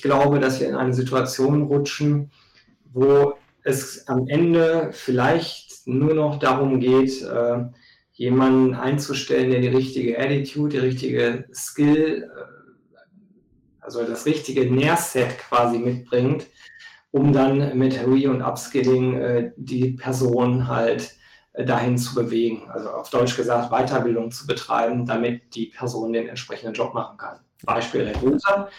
ich glaube, dass wir in eine Situation rutschen, wo es am Ende vielleicht nur noch darum geht, äh, jemanden einzustellen, der die richtige Attitude, die richtige Skill, äh, also das richtige Nährset quasi mitbringt, um dann mit Re- und Upskilling äh, die Person halt äh, dahin zu bewegen. Also auf Deutsch gesagt, Weiterbildung zu betreiben, damit die Person den entsprechenden Job machen kann. Beispiel Recruiter.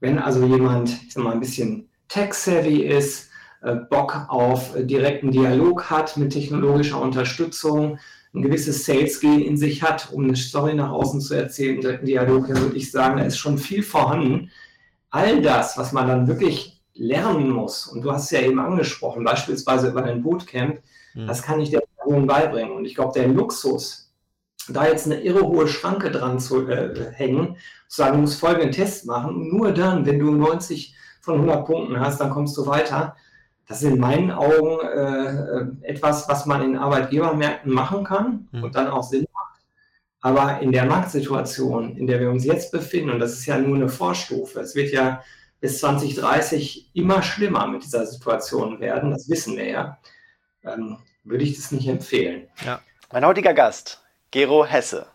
Wenn also jemand, ich sag mal, ein bisschen tech-savvy ist, äh, Bock auf direkten Dialog hat mit technologischer Unterstützung, ein gewisses Sales-Gehen in sich hat, um eine Story nach außen zu erzählen, direkten Dialog, dann würde ich sagen, da ist schon viel vorhanden. All das, was man dann wirklich lernen muss, und du hast es ja eben angesprochen, beispielsweise über ein Bootcamp, mhm. das kann ich der Person beibringen. Und ich glaube, der Luxus, da jetzt eine irre hohe Schranke dran zu äh, hängen, zu sagen, du musst folgenden Test machen, und nur dann, wenn du 90 von 100 Punkten hast, dann kommst du weiter. Das ist in meinen Augen äh, etwas, was man in Arbeitgebermärkten machen kann mhm. und dann auch Sinn macht. Aber in der Marktsituation, in der wir uns jetzt befinden, und das ist ja nur eine Vorstufe, es wird ja bis 2030 immer schlimmer mit dieser Situation werden, das wissen wir ja, ähm, würde ich das nicht empfehlen. Ja. Mein heutiger Gast, Gero Hesse.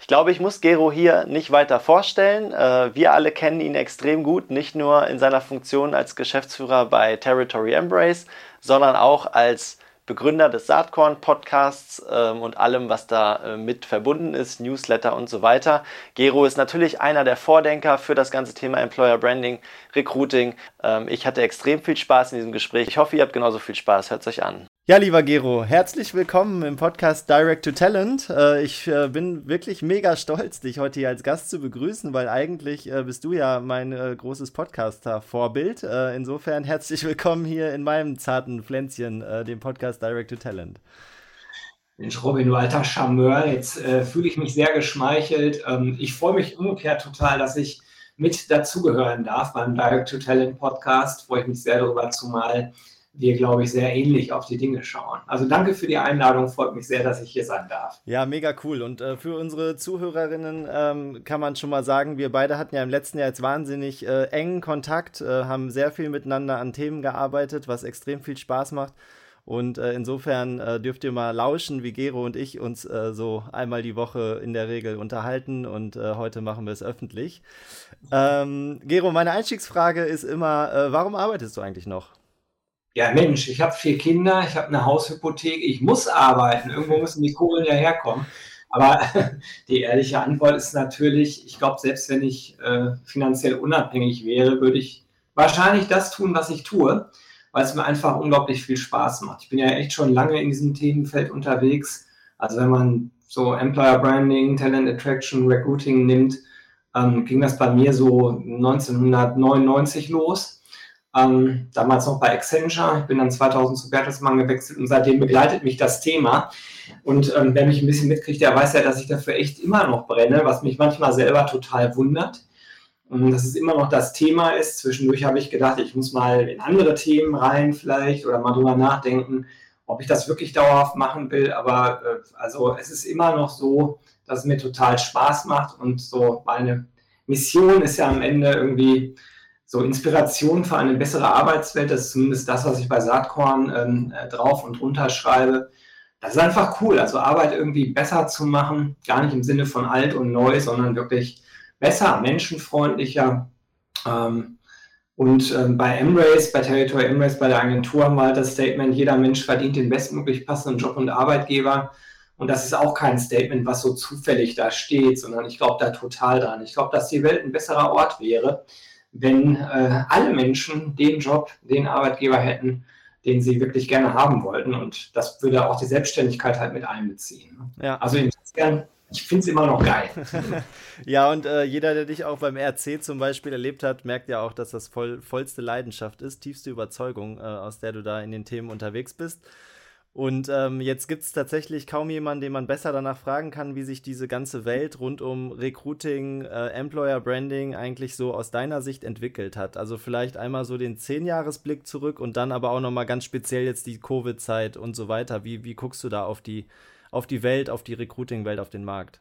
Ich glaube, ich muss Gero hier nicht weiter vorstellen. Äh, wir alle kennen ihn extrem gut, nicht nur in seiner Funktion als Geschäftsführer bei Territory Embrace, sondern auch als Begründer des Saatkorn-Podcasts ähm, und allem, was da äh, mit verbunden ist, Newsletter und so weiter. Gero ist natürlich einer der Vordenker für das ganze Thema Employer Branding, Recruiting. Ähm, ich hatte extrem viel Spaß in diesem Gespräch. Ich hoffe, ihr habt genauso viel Spaß. Hört es euch an. Ja, lieber Gero, herzlich willkommen im Podcast Direct to Talent. Äh, ich äh, bin wirklich mega stolz, dich heute hier als Gast zu begrüßen, weil eigentlich äh, bist du ja mein großes Podcaster-Vorbild. Insofern herzlich willkommen hier in meinem zarten Pflänzchen, dem Podcast Direct to Talent. Mensch, Robin, du alter Charmeur, jetzt fühle ich mich sehr geschmeichelt. Ähm, ich freue mich umgekehrt total, dass ich mit dazugehören darf beim Direct to Talent Podcast. Freue ich mich sehr darüber, zumal wir, glaube ich, sehr ähnlich auf die Dinge schauen. Also danke für die Einladung, freut mich sehr, dass ich hier sein darf. Ja, mega cool. Und äh, für unsere Zuhörerinnen ähm, kann man schon mal sagen, wir beide hatten ja im letzten Jahr jetzt wahnsinnig äh, engen Kontakt, äh, haben sehr viel miteinander an Themen gearbeitet, was extrem viel Spaß macht. Und äh, insofern äh, dürft ihr mal lauschen, wie Gero und ich uns äh, so einmal die Woche in der Regel unterhalten. Und heute machen wir es öffentlich. Ähm, Gero, meine Einstiegsfrage ist immer, warum arbeitest du eigentlich noch? Ja Mensch, ich habe vier Kinder, ich habe eine Haushypothek, ich muss arbeiten, irgendwo müssen die Kohlen ja herkommen. Aber die ehrliche Antwort ist natürlich, ich glaube, selbst wenn ich äh, finanziell unabhängig wäre, würde ich wahrscheinlich das tun, was ich tue, weil es mir einfach unglaublich viel Spaß macht. Ich bin ja echt schon lange in diesem Themenfeld unterwegs. Also wenn man so Employer Branding, Talent Attraction, Recruiting nimmt, ähm, ging das bei mir so 1999 los ähm, damals noch bei Accenture. Ich bin dann 2000 zu Bertelsmann gewechselt und seitdem begleitet mich das Thema. Und ähm, wer mich ein bisschen mitkriegt, der weiß ja, dass ich dafür echt immer noch brenne, was mich manchmal selber total wundert. Und dass es immer noch das Thema ist. Zwischendurch habe ich gedacht, ich muss mal in andere Themen rein vielleicht oder mal drüber nachdenken, ob ich das wirklich dauerhaft machen will. Aber äh, also es ist immer noch so, dass es mir total Spaß macht und so meine Mission ist ja am Ende irgendwie so Inspiration für eine bessere Arbeitswelt, das ist zumindest das, was ich bei Saatkorn ähm, äh, drauf und runter schreibe. Das ist einfach cool, also Arbeit irgendwie besser zu machen, gar nicht im Sinne von alt und neu, sondern wirklich besser, menschenfreundlicher. Ähm, und ähm, bei Embrace, bei Territory Embrace, bei der Agentur haben wir halt das Statement, jeder Mensch verdient den bestmöglich passenden Job und Arbeitgeber. Und das ist auch kein Statement, was so zufällig da steht, sondern ich glaube da total dran. Ich glaube, dass die Welt ein besserer Ort wäre, wenn äh, alle Menschen den Job, den Arbeitgeber hätten, den sie wirklich gerne haben wollten. Und das würde auch die Selbstständigkeit halt mit einbeziehen. Ja. Also insofern, ich finde es immer noch geil. ja, und äh, jeder, der dich auch beim RC zum Beispiel erlebt hat, merkt ja auch, dass das voll, vollste Leidenschaft ist, tiefste Überzeugung, äh, aus der du da in den Themen unterwegs bist. Und ähm, jetzt gibt es tatsächlich kaum jemanden, den man besser danach fragen kann, wie sich diese ganze Welt rund um Recruiting, äh, Employer Branding eigentlich so aus deiner Sicht entwickelt hat. Also vielleicht einmal so den Zehnjahresblick zurück und dann aber auch nochmal ganz speziell jetzt die Covid-Zeit und so weiter. Wie, wie guckst du da auf die, auf die Welt, auf die Recruiting-Welt, auf den Markt?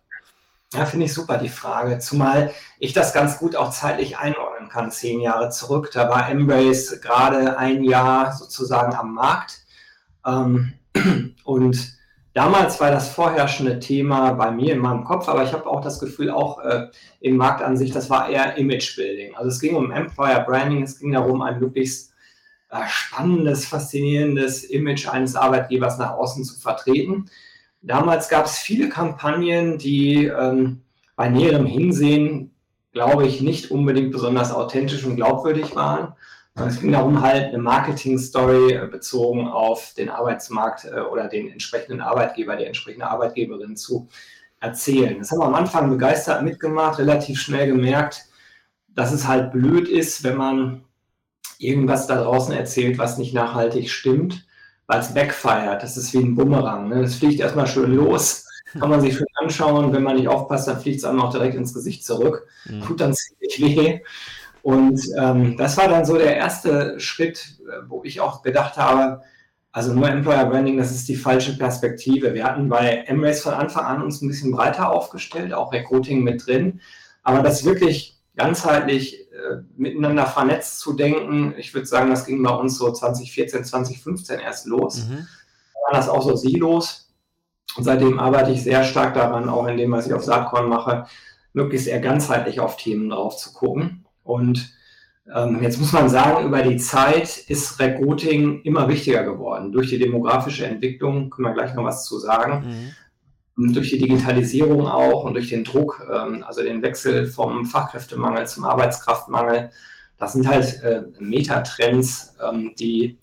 Ja, finde ich super, die Frage. Zumal ich das ganz gut auch zeitlich einordnen kann zehn Jahre zurück, da war Embrace gerade ein Jahr sozusagen am Markt. Ähm, und damals war das vorherrschende Thema bei mir in meinem Kopf, aber ich habe auch das Gefühl, auch äh, im Markt an sich, das war eher Image-Building. Also es ging um Employer Branding, es ging darum, ein möglichst äh, spannendes, faszinierendes Image eines Arbeitgebers nach außen zu vertreten. Damals gab es viele Kampagnen, die ähm, bei näherem Hinsehen, glaube ich, nicht unbedingt besonders authentisch und glaubwürdig waren. Es ging darum, halt eine Marketing-Story äh, bezogen auf den Arbeitsmarkt äh, oder den entsprechenden Arbeitgeber, die entsprechende Arbeitgeberin zu erzählen. Das haben wir am Anfang begeistert mitgemacht, relativ schnell gemerkt, dass es halt blöd ist, wenn man irgendwas da draußen erzählt, was nicht nachhaltig stimmt weil es backfeiert. Das ist wie ein Bumerang. Ne? Das fliegt erstmal schön los, kann man sich schön anschauen. Wenn man nicht aufpasst, dann fliegt es einem auch direkt ins Gesicht zurück. Mhm. Tut dann ziemlich weh. Und ähm, das war dann so der erste Schritt, wo ich auch gedacht habe, also nur Employer Branding, das ist die falsche Perspektive. Wir hatten bei Embrace von Anfang an uns ein bisschen breiter aufgestellt, auch Recruiting mit drin. Aber das wirklich ganzheitlich äh, miteinander vernetzt zu denken. Ich würde sagen, das ging bei uns so 2014, 2015 erst los. Mhm. Da waren das auch so Silos. Und seitdem arbeite ich sehr stark daran, auch in dem, was ich auf Saatkorn mache, möglichst eher ganzheitlich auf Themen drauf zu gucken. Und ähm, jetzt muss man sagen, über die Zeit ist Recruiting immer wichtiger geworden. Durch die demografische Entwicklung können wir gleich noch was zu sagen. Mhm durch die Digitalisierung auch und durch den Druck, ähm, also den Wechsel vom Fachkräftemangel zum Arbeitskraftmangel, das sind halt äh, Metatrends, ähm, die,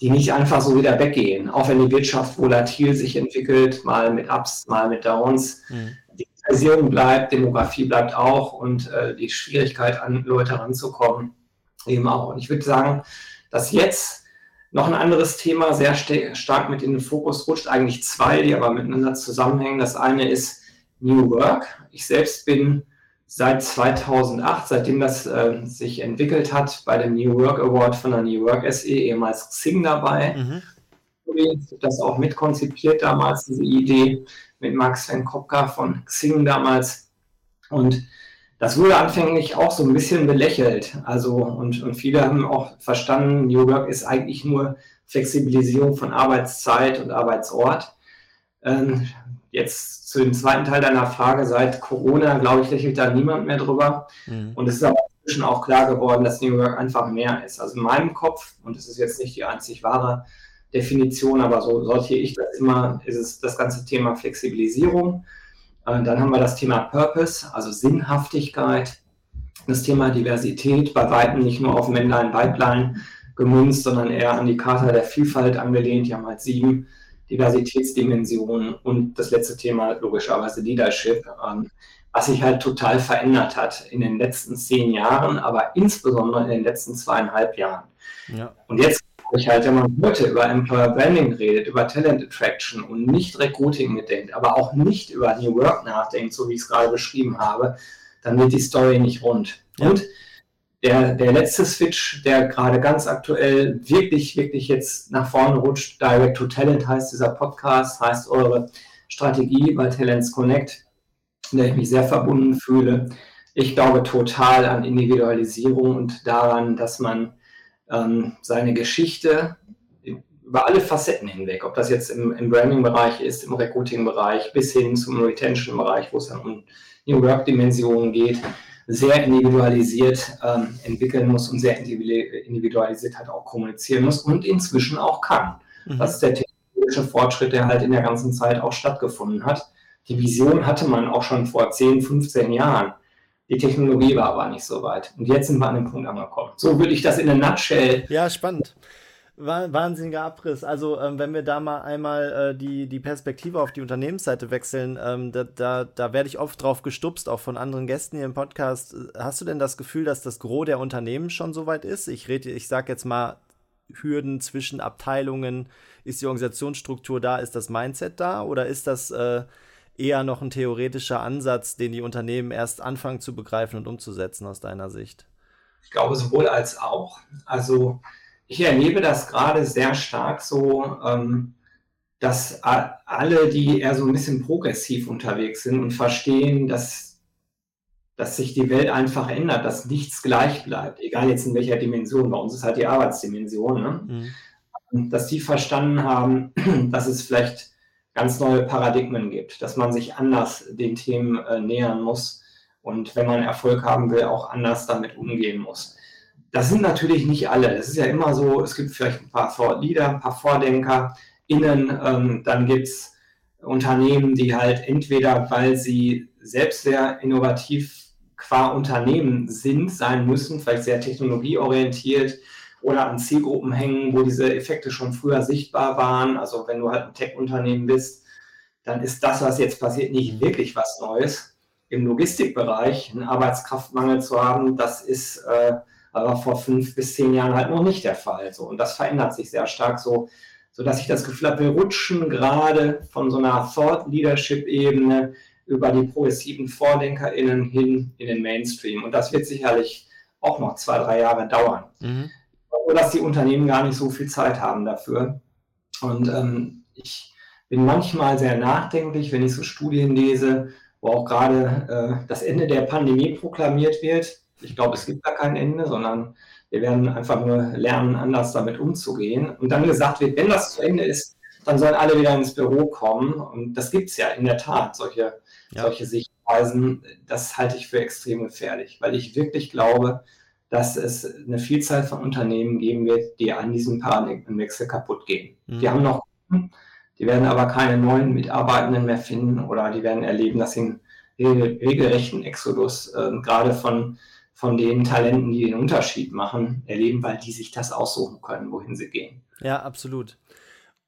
die nicht einfach so wieder weggehen. Auch wenn die Wirtschaft volatil sich entwickelt, mal mit Ups, mal mit Downs. Mhm. Digitalisierung bleibt, Demografie bleibt auch und äh, die Schwierigkeit an Leute ranzukommen eben auch. Und ich würde sagen, dass jetzt noch ein anderes Thema, sehr st stark mit in den Fokus rutscht, eigentlich zwei, die aber miteinander zusammenhängen. Das eine ist New Work. Ich selbst bin seit 2008, seitdem das äh, sich entwickelt hat, bei dem New Work Award von der New Work SE, ehemals Xing dabei. Mhm. Das auch mitkonzipiert damals, diese Idee mit Max Van Kopka von Xing damals. Und das wurde anfänglich auch so ein bisschen belächelt. Also, und, und viele haben auch verstanden, New Work ist eigentlich nur Flexibilisierung von Arbeitszeit und Arbeitsort. Ähm, jetzt zu dem zweiten Teil deiner Frage, seit Corona, glaube ich, lächelt da niemand mehr drüber. Mhm. Und es ist aber inzwischen auch klar geworden, dass New Work einfach mehr ist. Also in meinem Kopf, und das ist jetzt nicht die einzig wahre Definition, aber so sortiere ich das immer, ist es das ganze Thema Flexibilisierung. Äh, dann haben wir das Thema Purpose, also Sinnhaftigkeit, das Thema Diversität, bei Weitem nicht nur auf Männlein, Weiblein gemünzt, sondern eher an die Charta der Vielfalt angelehnt. Die haben halt sieben Diversitätsdimensionen und das letzte Thema logischerweise Leadership, ähm, was sich halt total verändert hat in den letzten zehn Jahren, aber insbesondere in den letzten zweieinhalb Jahren. Ja. Und jetzt ich wenn man heute über Employer Branding redet, über Talent Attraction und nicht Recruiting mitdenkt, aber auch nicht über New Work nachdenkt, so wie ich es gerade beschrieben habe, dann wird die Story nicht rund. Ja. Und der, der letzte Switch, der gerade ganz aktuell wirklich, wirklich jetzt nach vorne rutscht, Direct to Talent heißt dieser Podcast, heißt eure Strategie bei Talents Connect, in der ich mich sehr verbunden fühle. Ich glaube total an Individualisierung und daran, dass man ähm, seine Geschichte über alle Facetten hinweg, ob das jetzt im, im Branding-Bereich ist, im Recruiting-Bereich bis hin zum Retention-Bereich, wo es dann um New Work-Dimensionen geht, sehr individualisiert ähm, entwickeln muss und sehr individualisiert halt auch kommunizieren muss und inzwischen auch kann. Mhm. Das ist der technologische Fortschritt, der halt in der ganzen Zeit auch stattgefunden hat. Die Vision hatte man auch schon vor 10, 15 Jahren. Die Technologie war aber nicht so weit. Und jetzt sind wir an dem Punkt angekommen. So würde ich das in der Nutshell. Ja, spannend. Wahnsinniger Abriss. Also, ähm, wenn wir da mal einmal äh, die, die Perspektive auf die Unternehmensseite wechseln, ähm, da, da, da werde ich oft drauf gestupst, auch von anderen Gästen hier im Podcast. Hast du denn das Gefühl, dass das Gros der Unternehmen schon so weit ist? Ich rede, ich sage jetzt mal Hürden zwischen Abteilungen. Ist die Organisationsstruktur da? Ist das Mindset da? Oder ist das äh, eher noch ein theoretischer Ansatz, den die Unternehmen erst anfangen zu begreifen und umzusetzen aus deiner Sicht? Ich glaube sowohl als auch. Also ich erlebe das gerade sehr stark so, ähm, dass alle, die eher so ein bisschen progressiv unterwegs sind und verstehen, dass dass sich die Welt einfach ändert, dass nichts gleich bleibt, egal jetzt in welcher Dimension. Bei uns ist halt die Arbeitsdimension, ne? mhm. dass die verstanden haben, dass es vielleicht ganz neue Paradigmen gibt, dass man sich anders den Themen äh, nähern muss und wenn man Erfolg haben will, auch anders damit umgehen muss. Das sind natürlich nicht alle. Es ist ja immer so, es gibt vielleicht ein paar Leader, ein paar Vordenker innen, ähm, dann gibt es Unternehmen, die halt entweder, weil sie selbst sehr innovativ qua Unternehmen sind, sein müssen, vielleicht sehr technologieorientiert oder an Zielgruppen hängen, wo diese Effekte schon früher sichtbar waren. Also wenn du halt ein Tech-Unternehmen bist, dann ist das, was jetzt passiert, nicht wirklich was Neues. Im Logistikbereich einen Arbeitskraftmangel zu haben, das ist äh, aber vor fünf bis zehn Jahren halt noch nicht der Fall. So. Und das verändert sich sehr stark so, sodass ich das Gefühl habe, wir rutschen gerade von so einer Thought-Leadership-Ebene über die progressiven VordenkerInnen hin in den Mainstream. Und das wird sicherlich auch noch zwei, drei Jahre dauern. Mhm. Oder dass die Unternehmen gar nicht so viel Zeit haben dafür. Und ähm, ich bin manchmal sehr nachdenklich, wenn ich so Studien lese, wo auch gerade äh, das Ende der Pandemie proklamiert wird. Ich glaube, es gibt da kein Ende, sondern wir werden einfach nur lernen, anders damit umzugehen. Und dann gesagt wird, wenn das zu Ende ist, dann sollen alle wieder ins Büro kommen. Und das gibt es ja in der Tat, solche ja. solche Sichtweisen, das halte ich für extrem gefährlich, weil ich wirklich glaube, dass es eine Vielzahl von Unternehmen geben wird, die an diesem Paradigmenwechsel kaputt gehen. Mhm. Die haben noch, die werden aber keine neuen Mitarbeitenden mehr finden oder die werden erleben, dass sie einen regelrechten Exodus äh, gerade von, von den Talenten, die den Unterschied machen, erleben, weil die sich das aussuchen können, wohin sie gehen. Ja, absolut.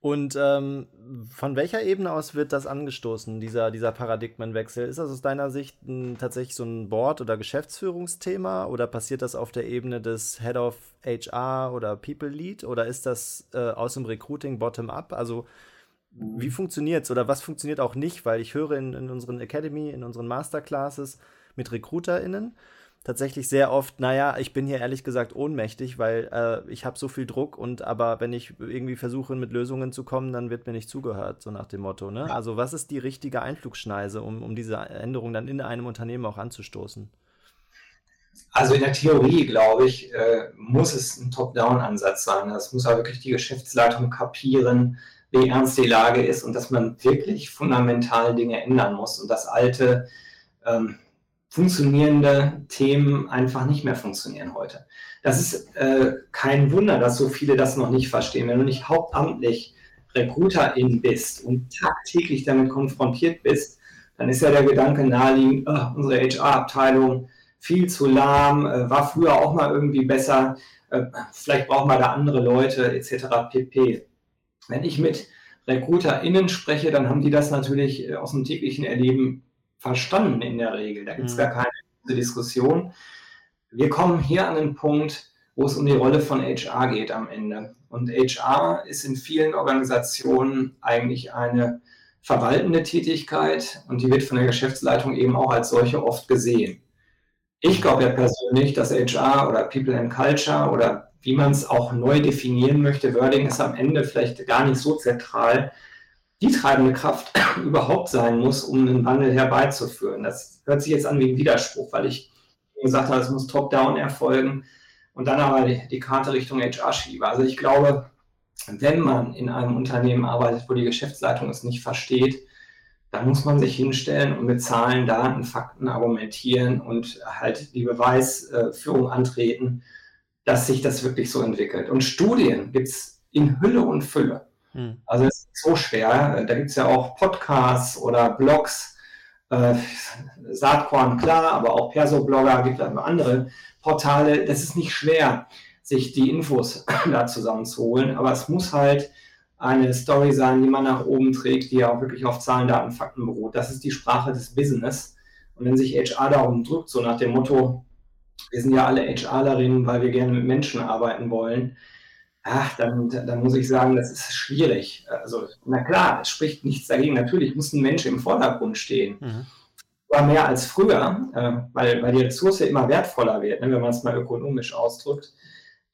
Und ähm, von welcher Ebene aus wird das angestoßen, dieser, dieser Paradigmenwechsel? Ist das aus deiner Sicht ein, tatsächlich so ein Board- oder Geschäftsführungsthema oder passiert das auf der Ebene des Head of HR oder People Lead oder ist das äh, aus dem Recruiting bottom-up? Also wie funktioniert es oder was funktioniert auch nicht? Weil ich höre in, in unseren Academy, in unseren Masterclasses mit RecruiterInnen, tatsächlich sehr oft, naja, ich bin hier ehrlich gesagt ohnmächtig, weil äh, ich habe so viel Druck und aber wenn ich irgendwie versuche, mit Lösungen zu kommen, dann wird mir nicht zugehört, so nach dem Motto. Ne? Also was ist die richtige Einflugschneise, um, um diese Änderung dann in einem Unternehmen auch anzustoßen? Also in der Theorie, glaube ich, äh, muss es ein Top-Down-Ansatz sein. Das muss auch wirklich die Geschäftsleitung kapieren, wie ernst die Lage ist und dass man wirklich fundamental Dinge ändern muss und das alte ähm, funktionierende Themen einfach nicht mehr funktionieren heute. Das ist äh, kein Wunder, dass so viele das noch nicht verstehen. Wenn du nicht hauptamtlich Recruiterin bist und tagtäglich damit konfrontiert bist, dann ist ja der Gedanke naheliegend, oh, unsere HR-Abteilung viel zu lahm, äh, war früher auch mal irgendwie besser, äh, vielleicht brauchen wir da andere Leute etc. pp. Wenn ich mit RecruiterInnen spreche, dann haben die das natürlich äh, aus dem täglichen Erleben verstanden in der Regel. Da gibt es mhm. gar keine Diskussion. Wir kommen hier an den Punkt, wo es um die Rolle von HR geht am Ende. Und HR ist in vielen Organisationen eigentlich eine verwaltende Tätigkeit und die wird von der Geschäftsleitung eben auch als solche oft gesehen. Ich glaube ja persönlich, dass HR oder People and Culture oder wie man es auch neu definieren möchte, Wording ist am Ende vielleicht gar nicht so zentral, die treibende Kraft überhaupt sein muss, um einen Wandel herbeizuführen. Das hört sich jetzt an wie ein Widerspruch, weil ich gesagt habe, es muss top-down erfolgen und dann aber die, die Karte Richtung HR schiebe. Also ich glaube, wenn man in einem Unternehmen arbeitet, wo die Geschäftsleitung es nicht versteht, dann muss man sich hinstellen und mit Zahlen, Daten, Fakten argumentieren und halt die Beweisführung antreten, dass sich das wirklich so entwickelt. Und Studien gibt es in Hülle und Fülle. Hm. Also es ist so schwer. Da gibt es ja auch Podcasts oder Blogs. Äh, Saatkorn, klar, aber auch Perso-Blogger, gibt es andere Portale. Das ist nicht schwer, sich die Infos da zusammenzuholen, aber es muss halt eine Story sein, die man nach oben trägt, die ja auch wirklich auf Zahlen, Daten, Fakten beruht. Das ist die Sprache des Business. Und wenn sich HR darum drückt, so nach dem Motto, wir sind ja alle HRlerinnen, weil wir gerne mit Menschen arbeiten wollen, ach, dann, dann muss ich sagen, das ist schwierig. Also, na klar, es spricht nichts dagegen. Natürlich muss ein Mensch im Vordergrund stehen. Mhm. War mehr als früher, äh, weil, weil die Ressource immer wertvoller wird, ne, wenn man es mal ökonomisch ausdrückt.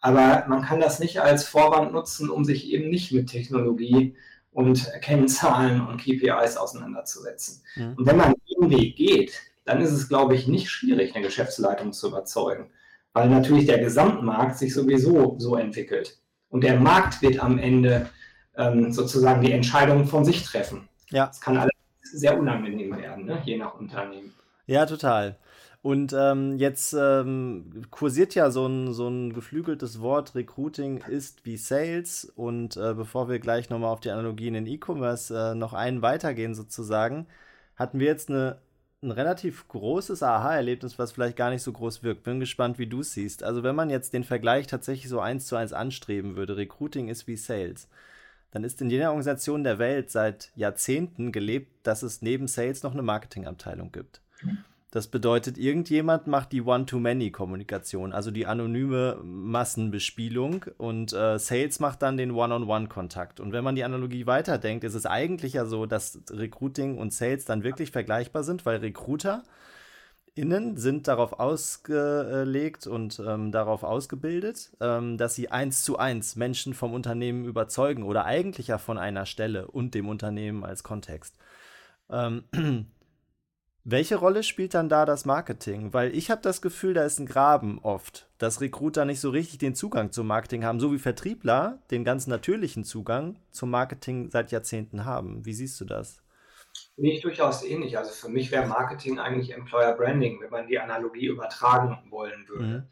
Aber man kann das nicht als Vorwand nutzen, um sich eben nicht mit Technologie und Kennzahlen und KPIs auseinanderzusetzen. Mhm. Und wenn man den Weg geht, dann ist es, glaube ich, nicht schwierig, eine Geschäftsleitung zu überzeugen, weil natürlich der Gesamtmarkt sich sowieso so entwickelt. Und der Markt wird am Ende ähm, sozusagen die Entscheidungen von sich treffen. Ja. Das kann alles sehr unangenehm werden, ne? je nach Unternehmen. Ja, total. Und ähm, jetzt ähm, kursiert ja so ein, so ein geflügeltes Wort, Recruiting ist wie Sales. Und äh, bevor wir gleich nochmal auf die Analogien in E-Commerce äh, noch einen weitergehen sozusagen, hatten wir jetzt eine, ein relativ großes Aha-Erlebnis, was vielleicht gar nicht so groß wirkt. Bin gespannt, wie du es siehst. Also wenn man jetzt den Vergleich tatsächlich so eins zu eins anstreben würde, Recruiting ist wie Sales dann ist in jeder Organisation der Welt seit Jahrzehnten gelebt, dass es neben Sales noch eine Marketingabteilung gibt. Das bedeutet, irgendjemand macht die One-to-Many-Kommunikation, also die anonyme Massenbespielung und äh, Sales macht dann den One-on-One-Kontakt. Und wenn man die Analogie weiterdenkt, ist es eigentlich ja so, dass Recruiting und Sales dann wirklich vergleichbar sind, weil Recruiter innen sind darauf ausgelegt und ähm, darauf ausgebildet, ähm, dass sie eins zu eins Menschen vom Unternehmen überzeugen oder eigentlich ja von einer Stelle und dem Unternehmen als Kontext. Ähm, welche Rolle spielt dann da das Marketing? Weil ich habe das Gefühl, da ist ein Graben oft, dass Recruiter nicht so richtig den Zugang zum Marketing haben, so wie Vertriebler den ganz natürlichen Zugang zum Marketing seit Jahrzehnten haben. Wie siehst du das? Ich durchaus ähnlich. Also für mich wäre Marketing eigentlich Employer Branding, wenn man die Analogie übertragen wollen würde. Mhm.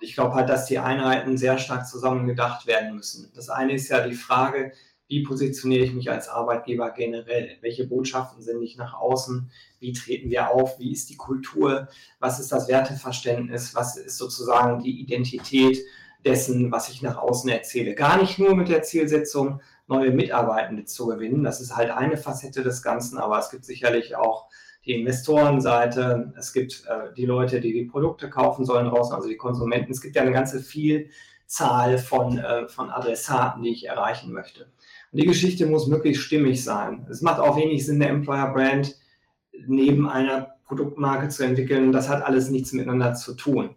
Ich glaube halt, dass die Einheiten sehr stark zusammen gedacht werden müssen. Das eine ist ja die Frage, wie positioniere ich mich als Arbeitgeber generell? Welche Botschaften sende ich nach außen? Wie treten wir auf? Wie ist die Kultur? Was ist das Werteverständnis? Was ist sozusagen die Identität dessen, was ich nach außen erzähle? Gar nicht nur mit der Zielsetzung, neue Mitarbeitende zu gewinnen. Das ist halt eine Facette des Ganzen, aber es gibt sicherlich auch die Investorenseite, es gibt äh, die Leute, die die Produkte kaufen sollen draußen, also die Konsumenten. Es gibt ja eine ganze Vielzahl von, äh, von Adressaten, die ich erreichen möchte. Und die Geschichte muss möglichst stimmig sein. Es macht auch wenig Sinn, eine Employer Brand neben einer Produktmarke zu entwickeln. Das hat alles nichts miteinander zu tun.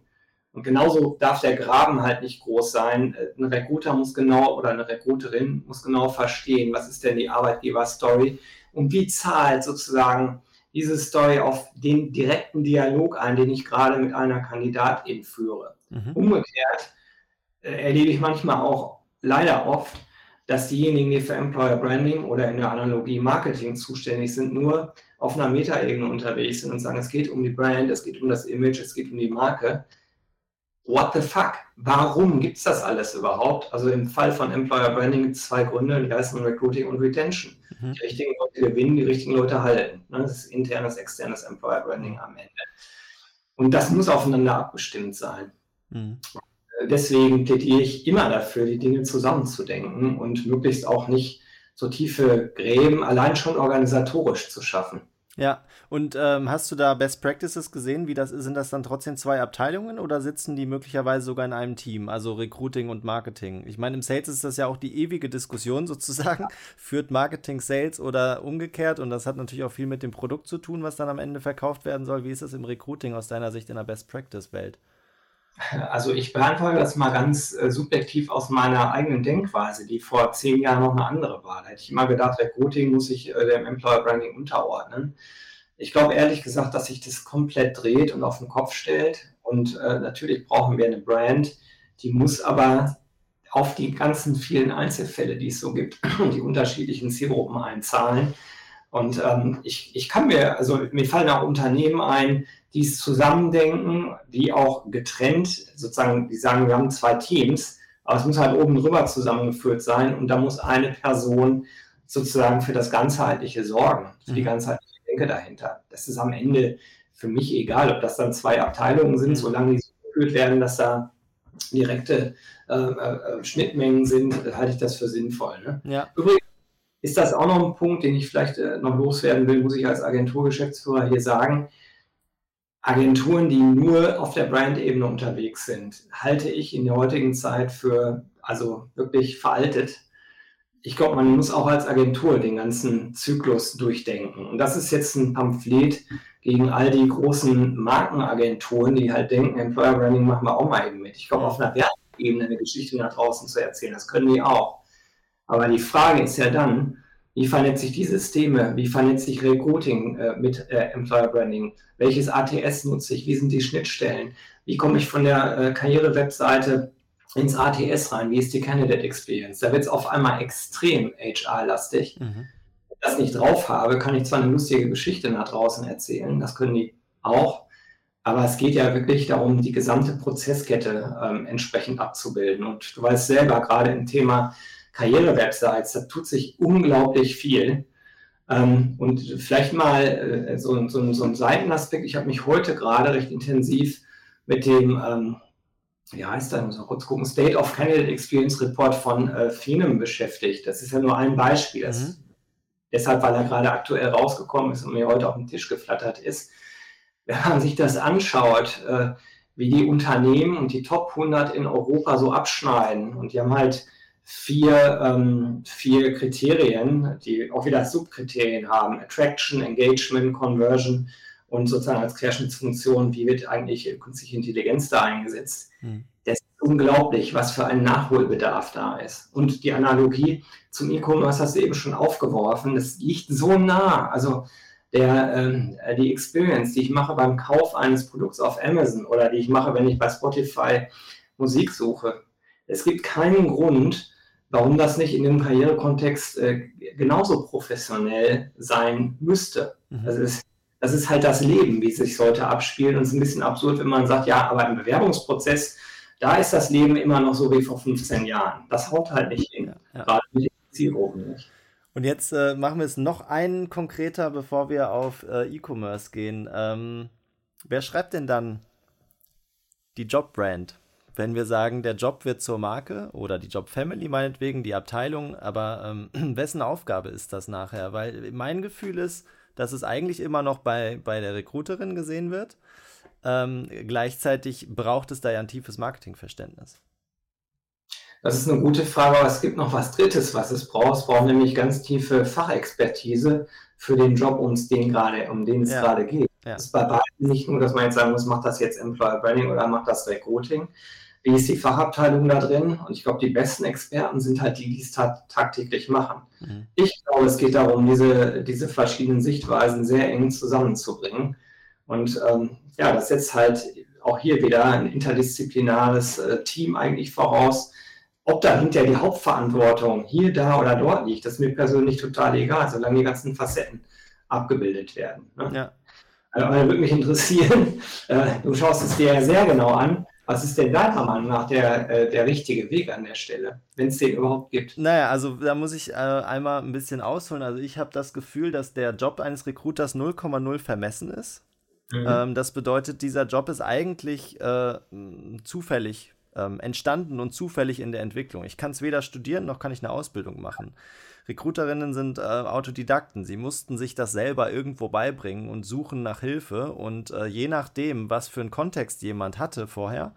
Und genauso darf der Graben halt nicht groß sein. Ein Recruiter muss genau oder eine Recruiterin muss genau verstehen, was ist denn die Arbeitgeber-Story und wie zahlt sozusagen diese Story auf den direkten Dialog ein, den ich gerade mit einer Kandidatin führe. Mhm. Umgekehrt äh, erlebe ich manchmal auch leider oft, dass diejenigen, die für Employer Branding oder in der Analogie Marketing zuständig sind, nur auf einer Metaebene unterwegs sind und sagen, es geht um die Brand, es geht um das Image, es geht um die Marke what the fuck? Warum gibt es das alles überhaupt? Also im Fall von Employer Branding gibt es zwei Gründe, die heißen Recruiting und Retention. Mhm. Die richtigen Leute gewinnen, die richtigen Leute halten. Ne? Das ist internes, externes Employer Branding am Ende. Und das muss aufeinander abgestimmt sein. Mhm. Deswegen plädiere ich immer dafür, die Dinge zusammenzudenken und möglichst auch nicht so tiefe Gräben allein schon organisatorisch zu schaffen. Ja, und ähm, hast du da Best Practices gesehen? Wie das sind das dann trotzdem zwei Abteilungen oder sitzen die möglicherweise sogar in einem Team, also Recruiting und Marketing? Ich meine, im Sales ist das ja auch die ewige Diskussion sozusagen. Führt Marketing Sales oder umgekehrt? Und das hat natürlich auch viel mit dem Produkt zu tun, was dann am Ende verkauft werden soll. Wie ist das im Recruiting aus deiner Sicht in der Best Practice Welt? Also ich beantworte das mal ganz äh, subjektiv aus meiner eigenen Denkweise, die vor zehn Jahren noch eine andere war. Da hätte ich immer gedacht, Recruiting muss sich äh, dem Employer Branding unterordnen. Ich glaube ehrlich gesagt, dass sich das komplett dreht und auf den Kopf stellt. Und äh, natürlich brauchen wir eine Brand, die muss aber auf die ganzen vielen Einzelfälle, die es so gibt, die unterschiedlichen Zielgruppen einzahlen. Und ähm, ich, ich kann mir, also mir fallen auch Unternehmen ein, die es zusammendenken, die auch getrennt, sozusagen, die sagen, wir haben zwei Teams, aber es muss halt oben drüber zusammengeführt sein und da muss eine Person sozusagen für das Ganzheitliche sorgen, für die mhm. ganzheitliche Denke dahinter. Das ist am Ende für mich egal, ob das dann zwei Abteilungen sind, mhm. solange die so geführt werden, dass da direkte äh, äh, Schnittmengen sind, halte ich das für sinnvoll. Ne? Ja. Übrigens ist das auch noch ein Punkt, den ich vielleicht äh, noch loswerden will, muss ich als Agenturgeschäftsführer hier sagen. Agenturen, die nur auf der Brand-Ebene unterwegs sind, halte ich in der heutigen Zeit für also wirklich veraltet. Ich glaube, man muss auch als Agentur den ganzen Zyklus durchdenken. Und das ist jetzt ein Pamphlet gegen all die großen Markenagenturen, die halt denken, Employer Branding machen wir auch mal eben mit. Ich glaube, auf einer Wertebene eine Geschichte nach draußen zu erzählen, das können die auch. Aber die Frage ist ja dann, Wie vernetzen sich die Systeme? Wie vernetzt sich Recruiting äh, mit äh, Employer Branding? Welches ATS nutze ich? Wie sind die Schnittstellen? Wie komme ich von der äh, Karriere-Webseite ins ATS rein? Wie ist die Candidate Experience? Da wird es auf einmal extrem HR-lastig. Mhm. Wenn ich das nicht drauf habe, kann ich zwar eine lustige Geschichte nach draußen erzählen, das können die auch, aber es geht ja wirklich darum, die gesamte Prozesskette ähm, entsprechend abzubilden. Und du weißt selber, gerade im Thema Karriere-Websites, da tut sich unglaublich viel. Ähm, und vielleicht mal äh, so, so, so ein Seitenaspekt. Ich habe mich heute gerade recht intensiv mit dem, ähm, wie heißt der, muss mal kurz gucken, State of Candidate Experience Report von äh, FINEM beschäftigt. Das ist ja nur ein Beispiel. Mhm. deshalb, weil er gerade aktuell rausgekommen ist und mir heute auf den Tisch geflattert ist. Wenn man sich das anschaut, äh, wie die Unternehmen und die Top 100 in Europa so abschneiden und die haben halt vier, ähm, vier Kriterien, die auch wieder Subkriterien haben. Attraction, Engagement, Conversion und sozusagen als Querschnittsfunktion, wie wird eigentlich künstliche Intelligenz da eingesetzt. Mhm. Das ist unglaublich, was für ein Nachholbedarf da ist. Und die Analogie zum E-Commerce hast du eben schon aufgeworfen. Das liegt so nah. Also der, ähm, die Experience, die ich mache beim Kauf eines Produkts auf Amazon oder die ich mache, wenn ich bei Spotify Musik suche. Es gibt keinen Grund, warum das nicht in dem Karrierekontext äh, genauso professionell sein müsste. Mhm. Also es, das ist halt das Leben, wie es sich heute abspielt. Und es ist ein bisschen absurd, wenn man sagt, ja, aber im Bewerbungsprozess, da ist das Leben immer noch so wie vor 15 Jahren. Das haut halt nicht hin, ja, ja. gerade mit den Zielgruppen nicht. Und jetzt äh, machen wir es noch einen konkreter, bevor wir auf äh, E-Commerce gehen. Ähm, wer schreibt denn dann die Jobbrand? Wenn wir sagen, der Job wird zur Marke oder die Job-Family meinetwegen, die Abteilung, aber ähm, wessen Aufgabe ist das nachher? Weil mein Gefühl ist, dass es eigentlich immer noch bei, bei der Recruiterin gesehen wird. Ähm, gleichzeitig braucht es da ja ein tiefes Marketingverständnis. Das ist eine gute Frage, aber es gibt noch was Drittes, was es braucht. Es braucht nämlich ganz tiefe Fachexpertise für den Job, um den, grade, um den es ja. gerade geht. Ja. Es ist bei beiden nicht nur, dass man jetzt sagen muss, macht das jetzt Employer Branding oder macht das Recruiting, wie ist die Fachabteilung da drin? Und ich glaube, die besten Experten sind halt die, die es tagtäglich machen. Mhm. Ich glaube, es geht darum, diese, diese verschiedenen Sichtweisen sehr eng zusammenzubringen. Und ähm, ja, das setzt halt auch hier wieder ein interdisziplinares äh, Team eigentlich voraus. Ob dahinter die Hauptverantwortung hier, da oder dort liegt, das ist mir persönlich total egal, solange die ganzen Facetten abgebildet werden. Ne? Ja. Also, würde mich interessieren, äh, du schaust es dir ja sehr genau an, was ist denn deiner Meinung nach der, äh, der richtige Weg an der Stelle, wenn es den überhaupt gibt? Naja, also da muss ich äh, einmal ein bisschen ausholen. Also ich habe das Gefühl, dass der Job eines Recruiters 0,0 vermessen ist. Mhm. Ähm, das bedeutet, dieser Job ist eigentlich äh, zufällig ähm, entstanden und zufällig in der Entwicklung. Ich kann es weder studieren, noch kann ich eine Ausbildung machen. Recruiterinnen sind äh, Autodidakten. Sie mussten sich das selber irgendwo beibringen und suchen nach Hilfe. Und äh, je nachdem, was für einen Kontext jemand hatte vorher,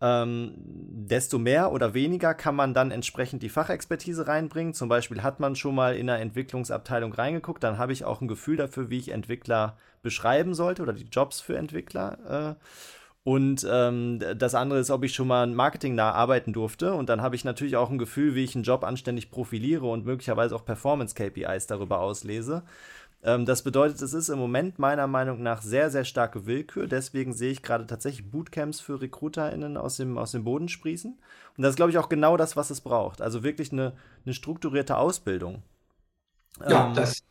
ähm, desto mehr oder weniger kann man dann entsprechend die Fachexpertise reinbringen. Zum Beispiel hat man schon mal in einer Entwicklungsabteilung reingeguckt, dann habe ich auch ein Gefühl dafür, wie ich Entwickler beschreiben sollte oder die Jobs für Entwickler. Äh, und ähm, das andere ist, ob ich schon mal marketingnah arbeiten durfte. Und dann habe ich natürlich auch ein Gefühl, wie ich einen Job anständig profiliere und möglicherweise auch Performance-KPIs darüber auslese. Ähm, das bedeutet, es ist im Moment meiner Meinung nach sehr, sehr starke Willkür. Deswegen sehe ich gerade tatsächlich Bootcamps für RecruiterInnen aus dem, aus dem Boden sprießen. Und das ist, glaube ich, auch genau das, was es braucht. Also wirklich eine, eine strukturierte Ausbildung. Ja, ähm, das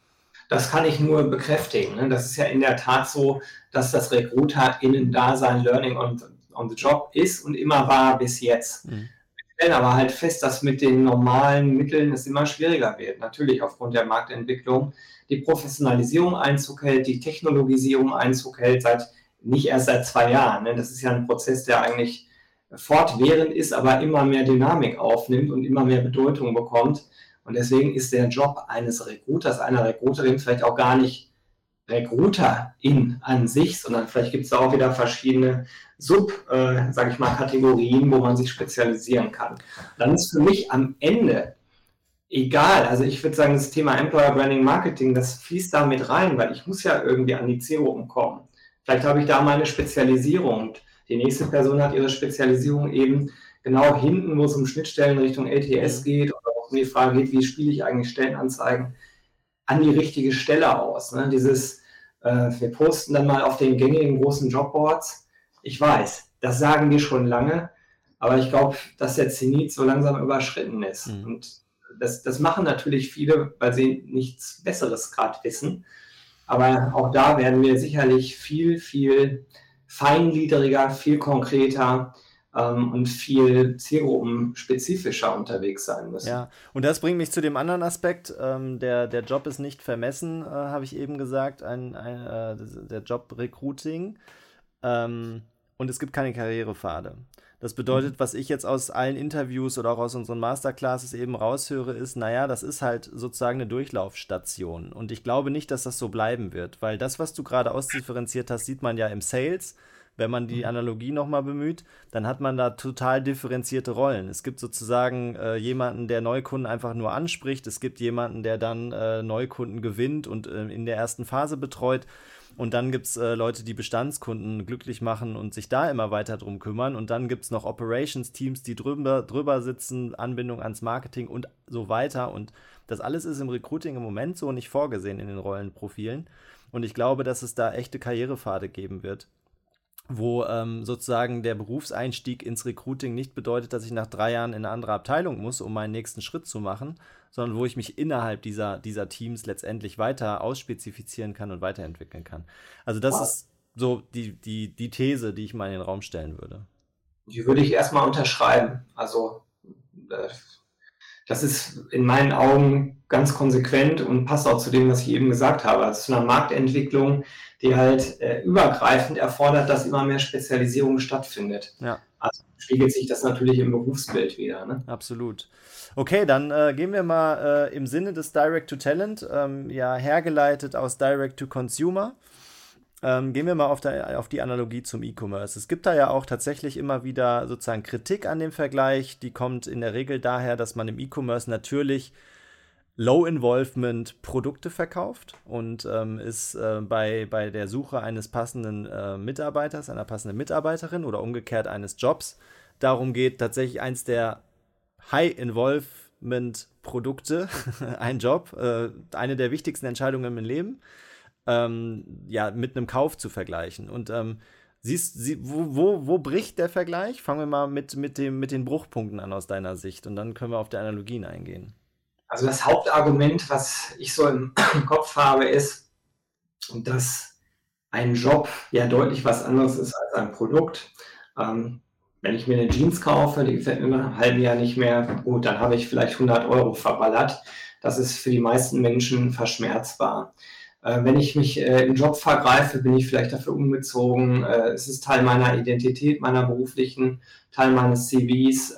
das kann ich nur bekräftigen. Ne? Das ist ja in der Tat so, dass das Recruiter-Innen-Dasein Learning on, on the Job ist und immer war bis jetzt. Mhm. Wir stellen aber halt fest, dass mit den normalen Mitteln es immer schwieriger wird. Natürlich aufgrund der Marktentwicklung. Die Professionalisierung Einzug hält, die Technologisierung Einzug hält, seit, nicht erst seit zwei Jahren. Ne? Das ist ja ein Prozess, der eigentlich fortwährend ist, aber immer mehr Dynamik aufnimmt und immer mehr Bedeutung bekommt. Und deswegen ist der Job eines Recruiters, einer Recruiterin vielleicht auch gar nicht Recruiterin an sich, sondern vielleicht gibt es da auch wieder verschiedene Sub, äh, sage ich mal, Kategorien, wo man sich spezialisieren kann. Dann ist für mich am Ende egal, also ich würde sagen, das Thema Employer Branding Marketing, das fließt da mit rein, weil ich muss ja irgendwie an die Zielgruppen kommen. Vielleicht habe ich da meine Spezialisierung. Die nächste Person hat ihre Spezialisierung eben genau hinten, wo es um Schnittstellen Richtung LTS geht oder auch um die Frage geht, wie spiele ich eigentlich Stellenanzeigen an die richtige Stelle aus. Ne? Dieses, äh, wir posten dann mal auf den gängigen großen Jobboards. Ich weiß, das sagen wir schon lange, aber ich glaube, dass der Zenit so langsam überschritten ist. Mhm. Und das, das machen natürlich viele, weil sie nichts Besseres gerade wissen. Aber auch da werden wir sicherlich viel, viel feingliedriger, viel konkreter ähm, und viel zielgruppenspezifischer unterwegs sein müssen. Ja, und das bringt mich zu dem anderen Aspekt. Ähm, der, der Job ist nicht vermessen, äh, habe ich eben gesagt, ein, ein äh, der Job Recruiting. Ähm, und es gibt keine Karrierepfade. Das bedeutet, mhm. was ich jetzt aus allen Interviews oder auch aus unseren Masterclasses eben raushöre, ist, naja, das ist halt sozusagen eine Durchlaufstation. Und ich glaube nicht, dass das so bleiben wird, weil das, was du gerade ausdifferenziert hast, sieht man ja im Sales. Wenn man die mhm. Analogie nochmal bemüht, dann hat man da total differenzierte Rollen. Es gibt sozusagen äh, jemanden, der Neukunden einfach nur anspricht. Es gibt jemanden, der dann äh, Neukunden gewinnt und äh, in der ersten Phase betreut. Und dann gibt es äh, Leute, die Bestandskunden glücklich machen und sich da immer weiter drum kümmern. Und dann gibt es noch Operations-Teams, die drüber, drüber sitzen, Anbindung ans Marketing und so weiter. Und das alles ist im Recruiting im Moment so nicht vorgesehen in den Rollenprofilen. Und ich glaube, dass es da echte Karrierepfade geben wird wo ähm, sozusagen der Berufseinstieg ins Recruiting nicht bedeutet, dass ich nach drei Jahren in eine andere Abteilung muss, um meinen nächsten Schritt zu machen, sondern wo ich mich innerhalb dieser, dieser Teams letztendlich weiter ausspezifizieren kann und weiterentwickeln kann. Also das wow. ist so die, die, die These, die ich mal in den Raum stellen würde. Die würde ich erstmal unterschreiben. Also äh, das ist in meinen Augen ganz konsequent und passt auch zu dem, was ich eben gesagt habe. Also zu einer Marktentwicklung, die halt äh, übergreifend erfordert, dass immer mehr Spezialisierung stattfindet. Ja. Also spiegelt sich das natürlich im Berufsbild wieder. Ne? Absolut. Okay, dann äh, gehen wir mal äh, im Sinne des Direct to Talent, ähm, ja hergeleitet aus Direct to Consumer. Ähm, gehen wir mal auf, der, auf die Analogie zum E-Commerce. Es gibt da ja auch tatsächlich immer wieder sozusagen Kritik an dem Vergleich. Die kommt in der Regel daher, dass man im E-Commerce natürlich Low-Involvement-Produkte verkauft und ähm, ist äh, bei, bei der Suche eines passenden äh, Mitarbeiters, einer passenden Mitarbeiterin oder umgekehrt eines Jobs darum geht, tatsächlich eins der High-Involvement-Produkte, ein Job, äh, eine der wichtigsten Entscheidungen im Leben, ähm, ja, mit einem Kauf zu vergleichen. Und ähm, siehst, sie, wo, wo, wo bricht der Vergleich? Fangen wir mal mit, mit, dem, mit den Bruchpunkten an aus deiner Sicht und dann können wir auf die Analogien eingehen. Also das Hauptargument, was ich so im Kopf habe, ist, dass ein Job ja deutlich was anderes ist als ein Produkt. Ähm, wenn ich mir eine Jeans kaufe, die gefällt mir nach einem halben Jahr nicht mehr, gut, dann habe ich vielleicht 100 Euro verballert. Das ist für die meisten Menschen verschmerzbar. Äh, wenn ich mich äh, im Job vergreife, bin ich vielleicht dafür umgezogen. Äh, es ist Teil meiner Identität, meiner beruflichen, Teil meines CVs.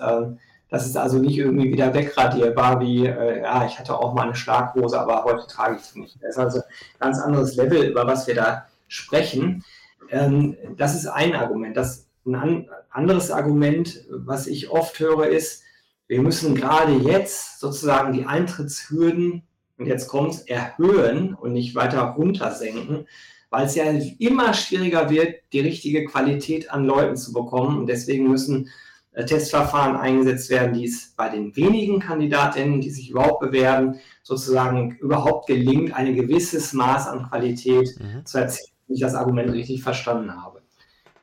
Das ist also nicht irgendwie wieder wegradierbar, wie, äh, ja, ich hatte auch mal eine Schlaghose, aber heute trage ich sie nicht. Das ist also ein ganz anderes Level, über was wir da sprechen. Ähm, das ist ein Argument. Das, ein an, anderes Argument, was ich oft höre, ist, wir müssen gerade jetzt sozusagen die Eintrittshürden, und jetzt kommt erhöhen und nicht weiter runtersenken, weil es ja immer schwieriger wird, die richtige Qualität an Leuten zu bekommen. Und deswegen müssen Testverfahren eingesetzt werden, die es bei den wenigen Kandidatinnen, die sich überhaupt bewerben, sozusagen überhaupt gelingt, ein gewisses Maß an Qualität mhm. zu erzielen, wenn ich das Argument richtig verstanden habe.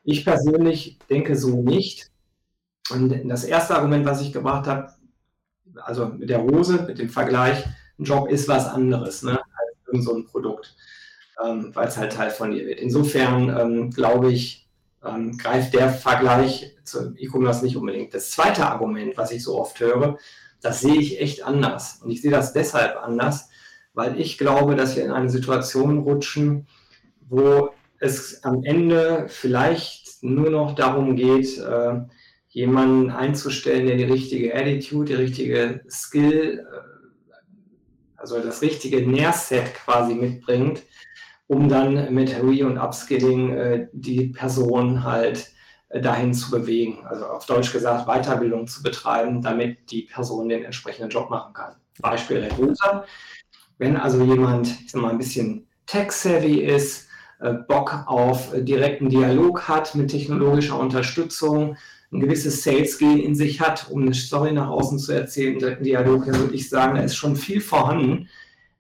Ich persönlich denke so nicht. Und das erste Argument, was ich gebracht habe, also mit der Hose, mit dem Vergleich, ein Job ist was anderes ne, als irgend so ein Produkt, ähm, weil es halt Teil von dir wird. Insofern ähm, glaube ich, ähm, greift der Vergleich zum E-Commerce nicht unbedingt. Das zweite Argument, was ich so oft höre, das sehe ich echt anders. Und ich sehe das deshalb anders, weil ich glaube, dass wir in eine Situation rutschen, wo es am Ende vielleicht nur noch darum geht, äh, jemanden einzustellen, der die richtige Attitude, die richtige Skill, äh, also das richtige Nährset quasi mitbringt, um dann mit Re- und Upskilling äh, die Person halt äh, dahin zu bewegen. Also auf Deutsch gesagt, Weiterbildung zu betreiben, damit die Person den entsprechenden Job machen kann. Beispiel Recruiter. Wenn also jemand, ich sag mal, ein bisschen tech-savvy ist, äh, Bock auf direkten Dialog hat mit technologischer Unterstützung, ein gewisses Sales-Gehen in sich hat, um eine Story nach außen zu erzählen, direkten Dialog, dann würde ich sagen, da ist schon viel vorhanden,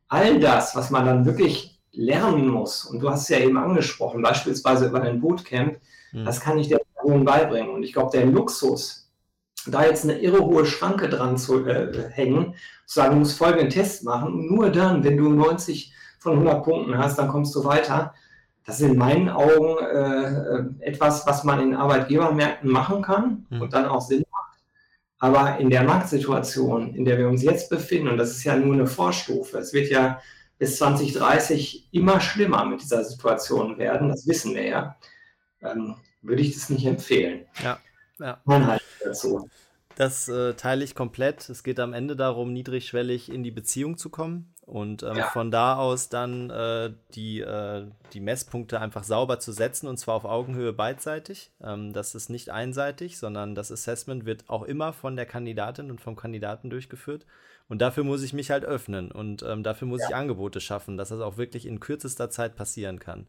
all das, was man dann wirklich lernen muss, und du hast es ja eben angesprochen, beispielsweise über ein Bootcamp, mhm. das kann ich der Person beibringen. Und ich glaube, der Luxus, da jetzt eine irre hohe Schranke dran zu äh, hängen, zu sagen, du musst folgenden Test machen, und nur dann, wenn du 90 von 100 Punkten hast, dann kommst du weiter. Das ist in meinen Augen äh, etwas, was man in Arbeitgebermärkten machen kann mhm. und dann auch Sinn macht. Aber in der Marktsituation, in der wir uns jetzt befinden, und das ist ja nur eine Vorstufe, es wird ja bis 2030 immer schlimmer mit dieser Situation werden, das wissen wir ja, ähm, würde ich das nicht empfehlen. Ja, ja. Mein halt dazu. Das äh, teile ich komplett. Es geht am Ende darum, niedrigschwellig in die Beziehung zu kommen und ähm, ja. von da aus dann äh, die, äh, die Messpunkte einfach sauber zu setzen und zwar auf Augenhöhe beidseitig. Ähm, das ist nicht einseitig, sondern das Assessment wird auch immer von der Kandidatin und vom Kandidaten durchgeführt. Und dafür muss ich mich halt öffnen und ähm, dafür muss ja. ich Angebote schaffen, dass das auch wirklich in kürzester Zeit passieren kann.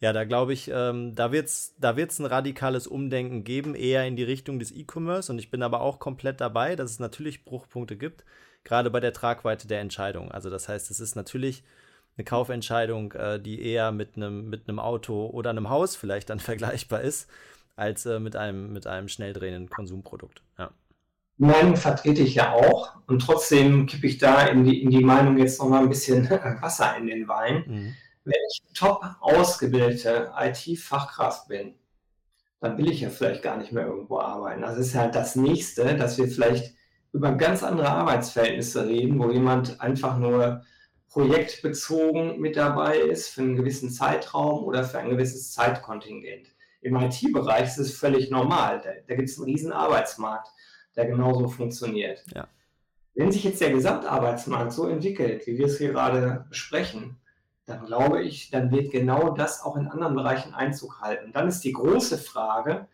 Ja, da glaube ich, ähm, da wird es da wird's ein radikales Umdenken geben, eher in die Richtung des E-Commerce. Und ich bin aber auch komplett dabei, dass es natürlich Bruchpunkte gibt, gerade bei der Tragweite der Entscheidung. Also das heißt, es ist natürlich eine Kaufentscheidung, äh, die eher mit einem mit einem Auto oder einem Haus vielleicht dann vergleichbar ist, als äh, mit einem mit einem schnell drehenden Konsumprodukt. Ja. Meinung vertrete ich ja auch und trotzdem kippe ich da in die, in die Meinung jetzt noch mal ein bisschen Wasser in den Wein. Mhm wenn ich top ausgebildete IT-Fachkraft bin, dann will ich ja vielleicht gar nicht mehr irgendwo arbeiten. Das ist halt das Nächste, dass wir vielleicht über ganz andere Arbeitsverhältnisse reden, wo jemand einfach nur projektbezogen mit dabei ist für einen gewissen Zeitraum oder für ein gewisses Zeitkontingent. Im IT-Bereich ist es völlig normal. Da, da gibt es einen riesen Arbeitsmarkt, der genauso funktioniert. Ja. Wenn sich jetzt der Gesamtarbeitsmarkt so entwickelt, wie wir es hier gerade besprechen, dann glaube ich, dann wird genau das auch in anderen Bereichen Einzug halten. Dann ist die große Frage,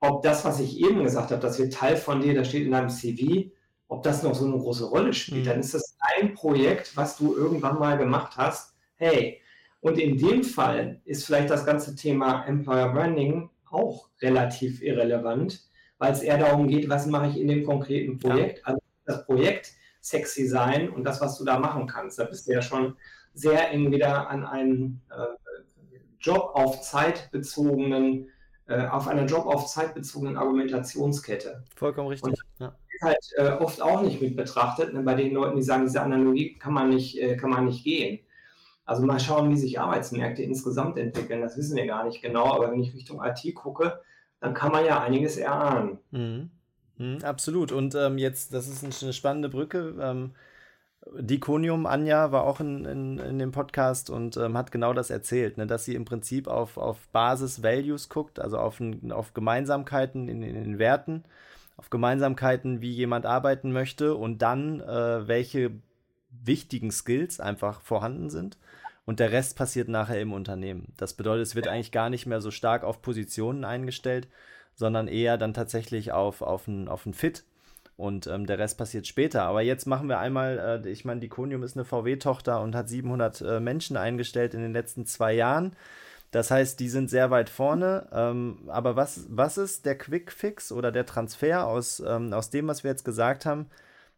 ob das, was ich eben gesagt habe, das wird Teil von dir, das steht in deinem CV, ob das noch so eine große Rolle spielt. Mhm. Dann ist das ein Projekt, was du irgendwann mal gemacht hast. Hey, und in dem Fall ist vielleicht das ganze Thema Employer Branding auch relativ irrelevant, weil es eher darum geht, was mache ich in dem konkreten Projekt. Ja. Also das Projekt sexy sein und das, was du da machen kannst. Da bist du ja schon sehr eng wieder an einen äh, Job auf Zeit bezogenen, äh, auf einer Job auf Zeit bezogenen Argumentationskette. Vollkommen richtig. Und ja. ist halt äh, oft auch nicht mit betrachtet, ne, bei den Leuten, die sagen, diese Analogie kann man nicht, äh, kann man nicht gehen. Also mal schauen, wie sich Arbeitsmärkte insgesamt entwickeln. Das wissen wir gar nicht genau, aber wenn ich Richtung IT gucke, dann kann man ja einiges erahnen. Mhm. Mhm, absolut. Und ähm, jetzt, das ist eine spannende Brücke. Ähm, Diconium, Anja, war auch in, in, in dem Podcast und ähm, hat genau das erzählt, ne, dass sie im Prinzip auf, auf Basis-Values guckt, also auf, auf Gemeinsamkeiten in, in den Werten, auf Gemeinsamkeiten, wie jemand arbeiten möchte und dann, äh, welche wichtigen Skills einfach vorhanden sind. Und der Rest passiert nachher im Unternehmen. Das bedeutet, es wird eigentlich gar nicht mehr so stark auf Positionen eingestellt, sondern eher dann tatsächlich auf, auf ein, auf ein Fit und ähm, der Rest passiert später. Aber jetzt machen wir einmal, äh, ich meine, die Konium ist eine VW-Tochter und hat 700 äh, Menschen eingestellt in den letzten zwei Jahren. Das heißt, die sind sehr weit vorne. Ähm, aber was, was ist der Quick-Fix oder der Transfer aus, ähm, aus dem, was wir jetzt gesagt haben,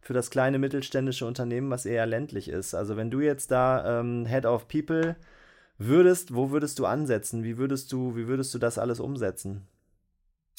für das kleine mittelständische Unternehmen, was eher ländlich ist? Also wenn du jetzt da ähm, Head of People würdest, wo würdest du ansetzen? Wie würdest du, wie würdest du das alles umsetzen?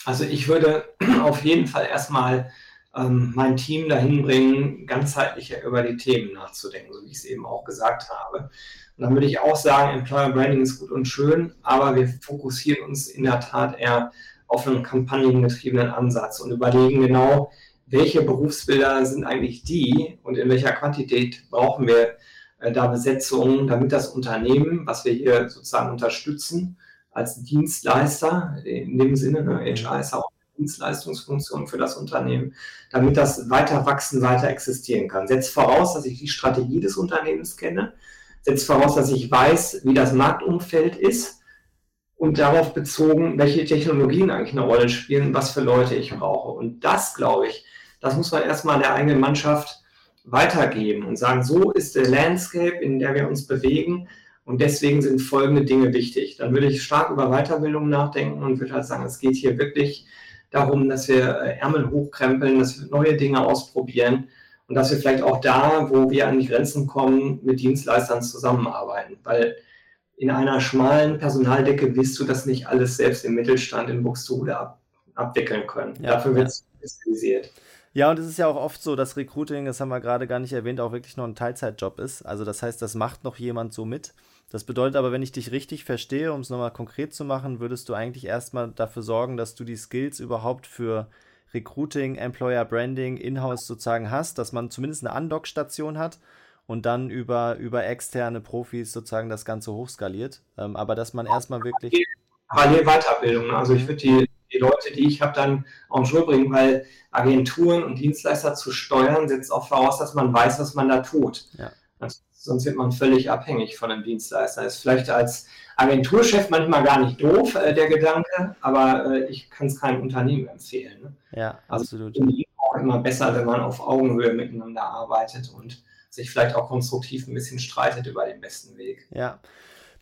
Also ich würde auf jeden Fall erstmal ähm, mein Team dahin bringen, ganzheitlicher über die Themen nachzudenken, so wie ich es eben auch gesagt habe. Und dann würde ich auch sagen, Employer Branding ist gut und schön, aber wir fokussieren uns in der Tat eher auf einen kampagnengetriebenen Ansatz und überlegen genau, welche Berufsbilder sind eigentlich die und in welcher Quantität brauchen wir äh, da Besetzungen, damit das Unternehmen, was wir hier sozusagen unterstützen, als Dienstleister, in dem Sinne, ne, HR ist auch Dienstleistungsfunktion für das Unternehmen, damit das weiter wachsen, weiter existieren kann. Setzt voraus, dass ich die Strategie des Unternehmens kenne, setzt voraus, dass ich weiß, wie das Marktumfeld ist und darauf bezogen, welche Technologien eigentlich eine Rolle spielen, was für Leute ich brauche. Und das, glaube ich, das muss man erstmal der eigenen Mannschaft weitergeben und sagen, so ist der Landscape, in der wir uns bewegen. Und deswegen sind folgende Dinge wichtig. Dann würde ich stark über Weiterbildung nachdenken und würde halt sagen, es geht hier wirklich darum, dass wir äh, Ärmel hochkrempeln, dass wir neue Dinge ausprobieren und dass wir vielleicht auch da, wo wir an die Grenzen kommen, mit Dienstleistern zusammenarbeiten. Weil in einer schmalen Personaldecke wirst du das nicht alles selbst im Mittelstand in Buxtehude ab, abwickeln können. Ja, Dafür wird es ja. spezialisiert. Ja, und es ist ja auch oft so, dass Recruiting, das haben wir gerade gar nicht erwähnt, auch wirklich noch ein Teilzeitjob ist. Also das heißt, das macht noch jemand so mit. Das bedeutet aber, wenn ich dich richtig verstehe, um es nochmal konkret zu machen, würdest du eigentlich erstmal dafür sorgen, dass du die Skills überhaupt für Recruiting, Employer Branding, Inhouse sozusagen hast, dass man zumindest eine Undock-Station hat und dann über, über externe Profis sozusagen das Ganze hochskaliert. Ähm, aber dass man erstmal wirklich. Parallel Weiterbildung. Ne? Also ich würde die, die Leute, die ich habe, dann en jour bringen, weil Agenturen und Dienstleister zu steuern, setzt auch voraus, dass man weiß, was man da tut. Ja. Sonst wird man völlig abhängig von einem Dienstleister. Ist vielleicht als Agenturchef manchmal gar nicht doof, äh, der Gedanke, aber äh, ich kann es keinem Unternehmen empfehlen. Ne? Ja, also absolut. Also, auch immer besser, wenn man auf Augenhöhe miteinander arbeitet und sich vielleicht auch konstruktiv ein bisschen streitet über den besten Weg. Ja.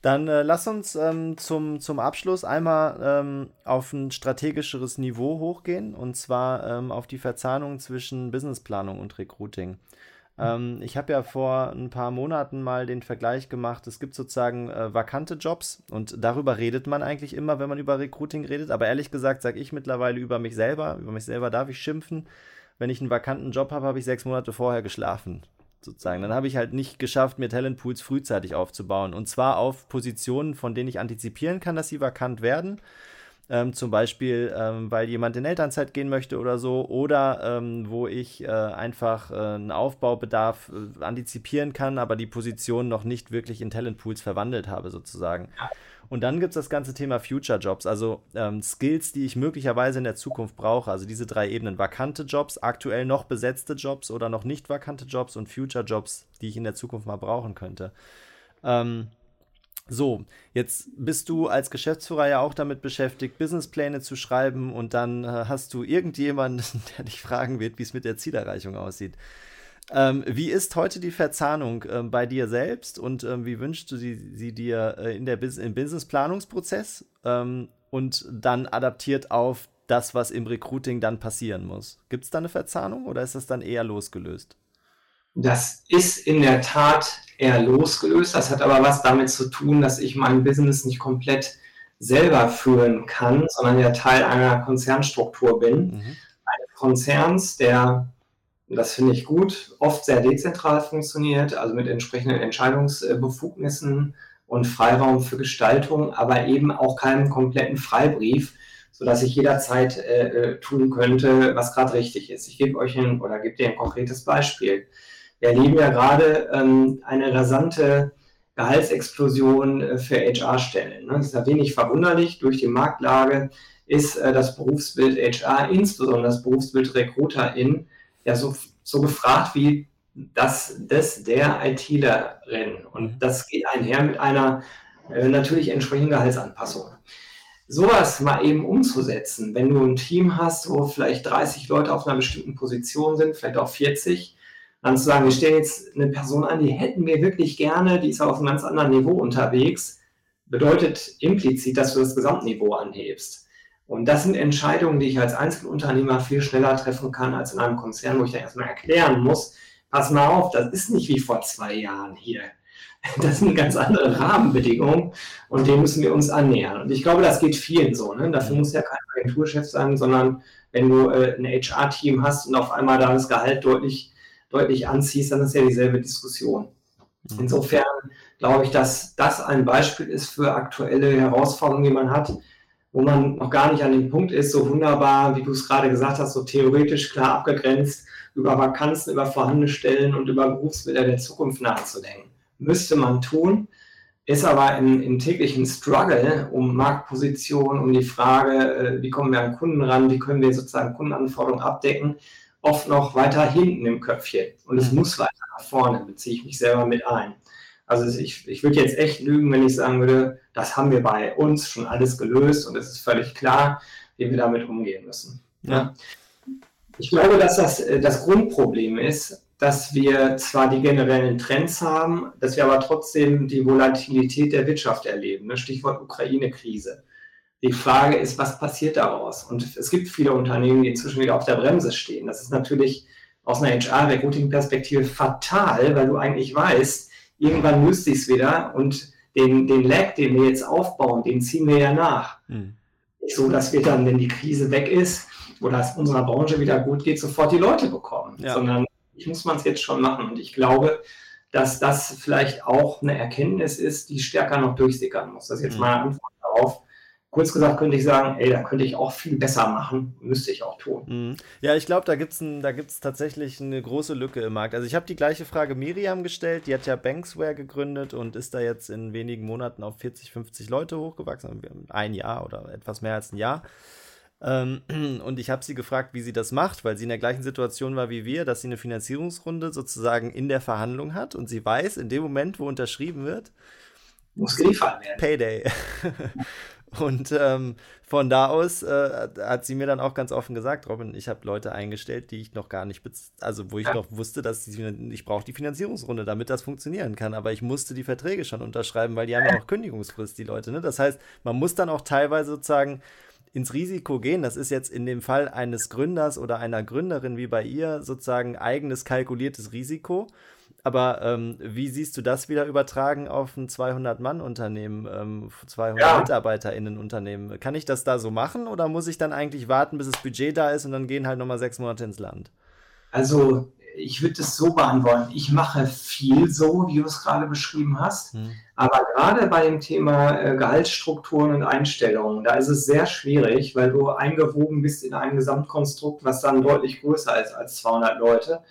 Dann äh, lass uns ähm, zum, zum Abschluss einmal ähm, auf ein strategischeres Niveau hochgehen. Und zwar ähm, auf die Verzahnung zwischen Businessplanung und Recruiting. Ähm, ich habe ja vor ein paar Monaten mal den Vergleich gemacht, es gibt sozusagen äh, vakante Jobs. Und darüber redet man eigentlich immer, wenn man über Recruiting redet, aber ehrlich gesagt sage ich mittlerweile über mich selber, über mich selber darf ich schimpfen. Wenn ich einen vakanten Job habe, habe ich sechs Monate vorher geschlafen sozusagen. Dann habe ich halt nicht geschafft, mir Talentpools frühzeitig aufzubauen. Und zwar auf Positionen, von denen ich antizipieren kann, dass sie vakant werden. Ähm, zum Beispiel, ähm, weil jemand in Elternzeit gehen möchte oder so, oder ähm, wo ich äh, einfach äh, einen Aufbaubedarf äh, antizipieren kann, aber die Position noch nicht wirklich in Talentpools verwandelt habe, sozusagen. Ja. Und dann gibt es das ganze Thema Future Jobs, also ähm, Skills, die ich möglicherweise in der Zukunft brauche. Also diese drei Ebenen: vakante Jobs, aktuell noch besetzte Jobs oder noch nicht vakante Jobs und Future Jobs, die ich in der Zukunft mal brauchen könnte. Ähm, so, jetzt bist du als Geschäftsführer ja auch damit beschäftigt, Businesspläne zu schreiben und dann äh, hast du irgendjemanden, der dich fragen wird, wie es mit der Zielerreichung aussieht. Ähm, wie ist heute die Verzahnung ähm, bei dir selbst und ähm, wie wünschst du sie, sie dir äh, in der Bus im Business-Planungsprozess ähm, und dann adaptiert auf das, was im Recruiting dann passieren muss? Gibt es da eine Verzahnung oder ist das dann eher losgelöst? Das ist in der Tat eher losgelöst. Das hat aber was damit zu tun, dass ich mein Business nicht komplett selber führen kann, sondern ja Teil einer Konzernstruktur bin. Mhm. Eines Konzerns, der das finde ich gut, oft sehr dezentral funktioniert, also mit entsprechenden Entscheidungsbefugnissen und Freiraum für Gestaltung, aber eben auch keinen kompletten Freibrief, sodass ich jederzeit äh, äh tun könnte, was gerade richtig ist. Ich gebe euch ein, oder gebe dir ein konkretes Beispiel. Wir erleben ja gerade ähm, eine rasante Gehaltsexplosion äh, für HR-Stellen. Ne? Das ist ja wenig verwunderlich. Durch die Marktlage ist äh, das Berufsbild HR, insbesondere das Berufsbild Recruiterin, ja so, so gefragt wie das des der ITlerin. Und mhm. das geht einher mit einer äh, natürlich entsprechenden Gehaltsanpassung. Sowas mal eben umzusetzen, wenn du ein Team hast, wo vielleicht 30 Leute auf einer bestimmten Position sind, vielleicht auch 40, dann zu sagen, wir stellen jetzt eine Person an, die hätten wir wirklich gerne, die ist auf einem ganz anderen Niveau unterwegs, bedeutet implizit, dass du das Gesamtniveau anhebst. Und das sind Entscheidungen, die ich als Einzelunternehmer viel schneller treffen kann als in einem Konzern, wo ich dann erstmal erklären muss, pass mal auf, das ist nicht wie vor zwei Jahren hier. Das sind ganz andere Rahmenbedingungen und dem müssen wir uns annähern. Und ich glaube, das geht vielen so. Ne? Dafür muss ja kein Agenturchef sein, sondern wenn du äh, ein HR-Team hast und auf einmal da das Gehalt deutlich, deutlich anziehst, dann ist ja dieselbe Diskussion. Mhm. Insofern glaube ich, dass das ein Beispiel ist für aktuelle Herausforderungen, die man hat wo man noch gar nicht an dem Punkt ist, so wunderbar, wie du es gerade gesagt hast, so theoretisch klar abgegrenzt, über Vakanzen, über vorhandene Stellen und über Berufsbilder der Zukunft nachzudenken. Müsste man tun, ist aber im, im täglichen Struggle um Marktposition, um die Frage, äh, wie kommen wir an Kunden ran, wie können wir sozusagen Kundenanforderungen abdecken, oft noch weiter hinten im Köpfchen. Und es mhm. muss weiter nach vorne, beziehe ich mich selber mit ein. Also ich, ich würde jetzt echt lügen, wenn ich sagen würde, das haben wir bei uns schon alles gelöst und es ist völlig klar, wie wir damit umgehen müssen. Ja. Ich glaube, dass das äh, das Grundproblem ist, dass wir zwar die generellen Trends haben, dass wir aber trotzdem die Volatilität der Wirtschaft erleben. Ne? Stichwort Ukraine-Krise. Die Frage ist, was passiert daraus? Und es gibt viele Unternehmen, die inzwischen wieder auf der Bremse stehen. Das ist natürlich aus einer HR-Recruiting-Perspektive fatal, weil du eigentlich weißt, irgendwann löst sich wieder und den, den Lag, den wir jetzt aufbauen, den ziehen wir ja nach. Mhm. Nicht so, dass wir dann, wenn die Krise weg ist oder es unserer Branche wieder gut geht, sofort die Leute bekommen, ja. sondern ich muss man es jetzt schon machen. Und ich glaube, dass das vielleicht auch eine Erkenntnis ist, die stärker noch durchsickern muss. Das ist jetzt mhm. meine Antwort darauf. Kurz gesagt könnte ich sagen, ey, da könnte ich auch viel besser machen, müsste ich auch tun. Mhm. Ja, ich glaube, da gibt es tatsächlich eine große Lücke im Markt. Also ich habe die gleiche Frage Miriam gestellt, die hat ja Banksware gegründet und ist da jetzt in wenigen Monaten auf 40, 50 Leute hochgewachsen, ein Jahr oder etwas mehr als ein Jahr. Ähm, und ich habe sie gefragt, wie sie das macht, weil sie in der gleichen Situation war wie wir, dass sie eine Finanzierungsrunde sozusagen in der Verhandlung hat und sie weiß, in dem Moment, wo unterschrieben wird, muss geliefert werden. Payday. Und ähm, von da aus äh, hat sie mir dann auch ganz offen gesagt, Robin, ich habe Leute eingestellt, die ich noch gar nicht, also wo ich ja. noch wusste, dass die, ich brauche die Finanzierungsrunde, damit das funktionieren kann. Aber ich musste die Verträge schon unterschreiben, weil die haben ja auch Kündigungsfrist, die Leute. Ne? Das heißt, man muss dann auch teilweise sozusagen ins Risiko gehen. Das ist jetzt in dem Fall eines Gründers oder einer Gründerin wie bei ihr sozusagen eigenes kalkuliertes Risiko. Aber ähm, wie siehst du das wieder übertragen auf ein 200-Mann-Unternehmen, ähm, 200 ja. MitarbeiterInnen-Unternehmen? Kann ich das da so machen oder muss ich dann eigentlich warten, bis das Budget da ist und dann gehen halt nochmal sechs Monate ins Land? Also ich würde es so beantworten. Ich mache viel so, wie du es gerade beschrieben hast. Hm. Aber gerade bei dem Thema äh, Gehaltsstrukturen und Einstellungen, da ist es sehr schwierig, weil du eingewoben bist in ein Gesamtkonstrukt, was dann deutlich größer ist als 200 Leute.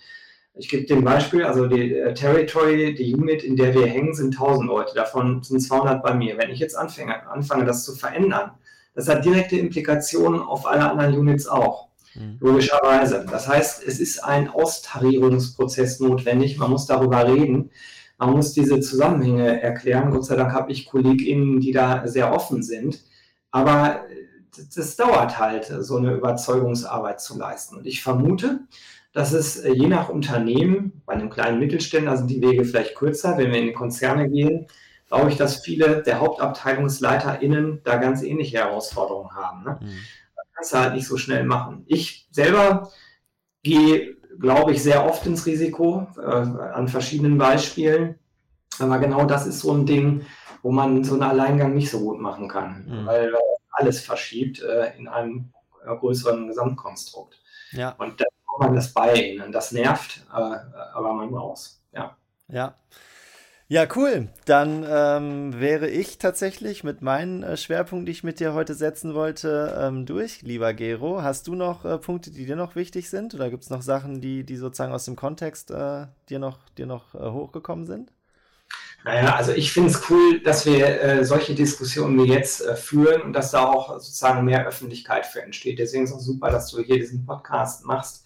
Ich gebe dir ein Beispiel, also die äh, Territory, die Unit, in der wir hängen, sind 1000 Leute, davon sind 200 bei mir. Wenn ich jetzt anfange, anfange das zu verändern, das hat direkte Implikationen auf alle anderen Units auch. Mhm. Logischerweise. Das heißt, es ist ein Austarierungsprozess notwendig. Man muss darüber reden. Man muss diese Zusammenhänge erklären. Gott sei Dank habe ich KollegInnen, die da sehr offen sind. Aber äh, das dauert halt, so eine Überzeugungsarbeit zu leisten. Und ich vermute, dass es äh, je nach Unternehmen, bei einem kleinen Mittelständler sind die Wege vielleicht kürzer, wenn wir in Konzerne gehen, glaube ich, dass viele der HauptabteilungsleiterInnen da ganz ähnliche Herausforderungen haben. Ne? Mhm. Das kannst du halt nicht so schnell machen. Ich selber gehe, glaube ich, sehr oft ins Risiko äh, an verschiedenen Beispielen. Aber genau das ist so ein Ding, wo man so einen Alleingang nicht so gut machen kann, mhm. weil alles verschiebt äh, in einem äh, größeren Gesamtkonstrukt. Ja. Und das man das bei ihnen. Das nervt, aber, aber man muss. Ja. Ja. Ja, cool. Dann ähm, wäre ich tatsächlich mit meinen äh, Schwerpunkten, die ich mit dir heute setzen wollte, ähm, durch, lieber Gero. Hast du noch äh, Punkte, die dir noch wichtig sind? Oder gibt es noch Sachen, die, die sozusagen aus dem Kontext äh, dir noch, dir noch äh, hochgekommen sind? Naja, also ich finde es cool, dass wir äh, solche Diskussionen wie jetzt äh, führen und dass da auch sozusagen mehr Öffentlichkeit für entsteht. Deswegen ist es auch super, dass du hier diesen Podcast machst.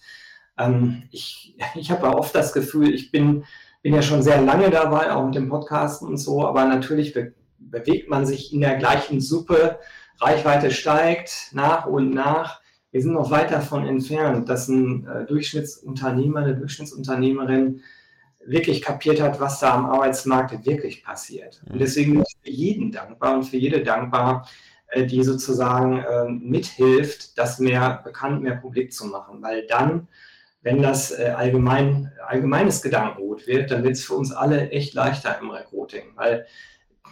Ähm, ich ich habe oft das Gefühl, ich bin, bin ja schon sehr lange dabei, auch mit dem Podcast und so, aber natürlich be bewegt man sich in der gleichen Suppe. Reichweite steigt nach und nach. Wir sind noch weit davon entfernt, dass ein äh, Durchschnittsunternehmer, eine Durchschnittsunternehmerin wirklich kapiert hat, was da am Arbeitsmarkt wirklich passiert. Und mhm. deswegen bin ich für jeden dankbar und für jede dankbar, äh, die sozusagen äh, mithilft, das mehr bekannt, mehr publik zu machen, weil dann wenn das äh, allgemein, allgemeines Gedankengut wird, dann wird es für uns alle echt leichter im Recruiting, weil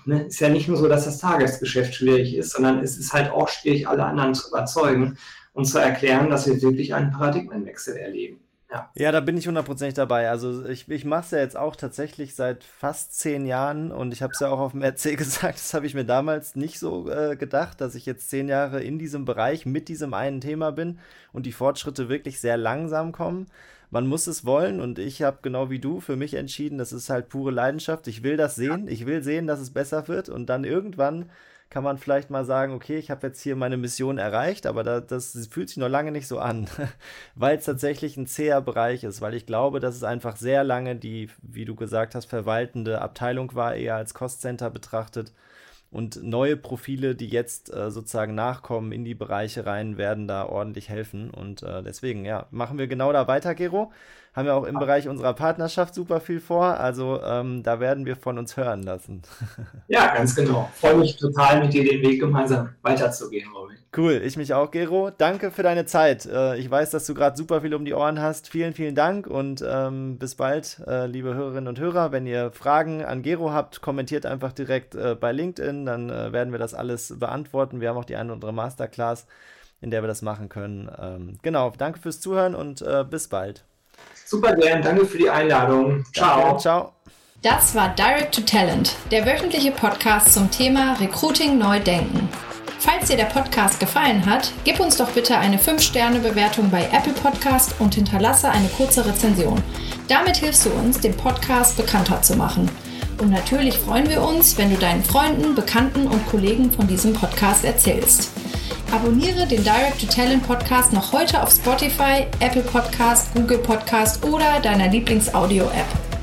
ne, ist ja nicht nur so, dass das Tagesgeschäft schwierig ist, sondern es ist halt auch schwierig, alle anderen zu überzeugen und zu erklären, dass wir wirklich einen Paradigmenwechsel erleben. Ja. ja, da bin ich hundertprozentig dabei. Also ich, ich mache es ja jetzt auch tatsächlich seit fast zehn Jahren und ich habe es ja auch auf dem RC gesagt, das habe ich mir damals nicht so äh, gedacht, dass ich jetzt zehn Jahre in diesem Bereich mit diesem einen Thema bin und die Fortschritte wirklich sehr langsam kommen. Man muss es wollen und ich habe genau wie du für mich entschieden, das ist halt pure Leidenschaft. Ich will das sehen, ich will sehen, dass es besser wird und dann irgendwann kann man vielleicht mal sagen, okay, ich habe jetzt hier meine Mission erreicht, aber da, das fühlt sich noch lange nicht so an, weil es tatsächlich ein zäher Bereich ist, weil ich glaube, dass es einfach sehr lange die, wie du gesagt hast, verwaltende Abteilung war, eher als Cost-Center betrachtet. Und neue Profile, die jetzt äh, sozusagen nachkommen in die Bereiche rein, werden da ordentlich helfen. Und äh, deswegen, ja, machen wir genau da weiter, Gero. Haben ja auch im Bereich unserer Partnerschaft super viel vor. Also ähm, da werden wir von uns hören lassen. Ja, ganz genau. Freue mich total, mit dir den Weg gemeinsam weiterzugehen, Robin. Cool, ich mich auch, Gero. Danke für deine Zeit. Äh, ich weiß, dass du gerade super viel um die Ohren hast. Vielen, vielen Dank und ähm, bis bald, äh, liebe Hörerinnen und Hörer. Wenn ihr Fragen an Gero habt, kommentiert einfach direkt äh, bei LinkedIn, dann äh, werden wir das alles beantworten. Wir haben auch die eine oder andere Masterclass, in der wir das machen können. Ähm, genau, danke fürs Zuhören und bis bald. Super gern, danke für die Einladung. Ciao. Danke, ciao. Das war Direct to Talent, der wöchentliche Podcast zum Thema Recruiting neu denken. Falls dir der Podcast gefallen hat, gib uns doch bitte eine 5-Sterne-Bewertung bei Apple Podcast und hinterlasse eine kurze Rezension. Damit hilfst du uns, den Podcast bekannter zu machen. Und natürlich freuen wir uns, wenn du deinen Freunden, Bekannten und Kollegen von diesem Podcast erzählst. Abonniere den Direct to Talent Podcast noch heute auf Spotify, Apple Podcast, Google Podcast oder deiner Lieblings-Audio-App.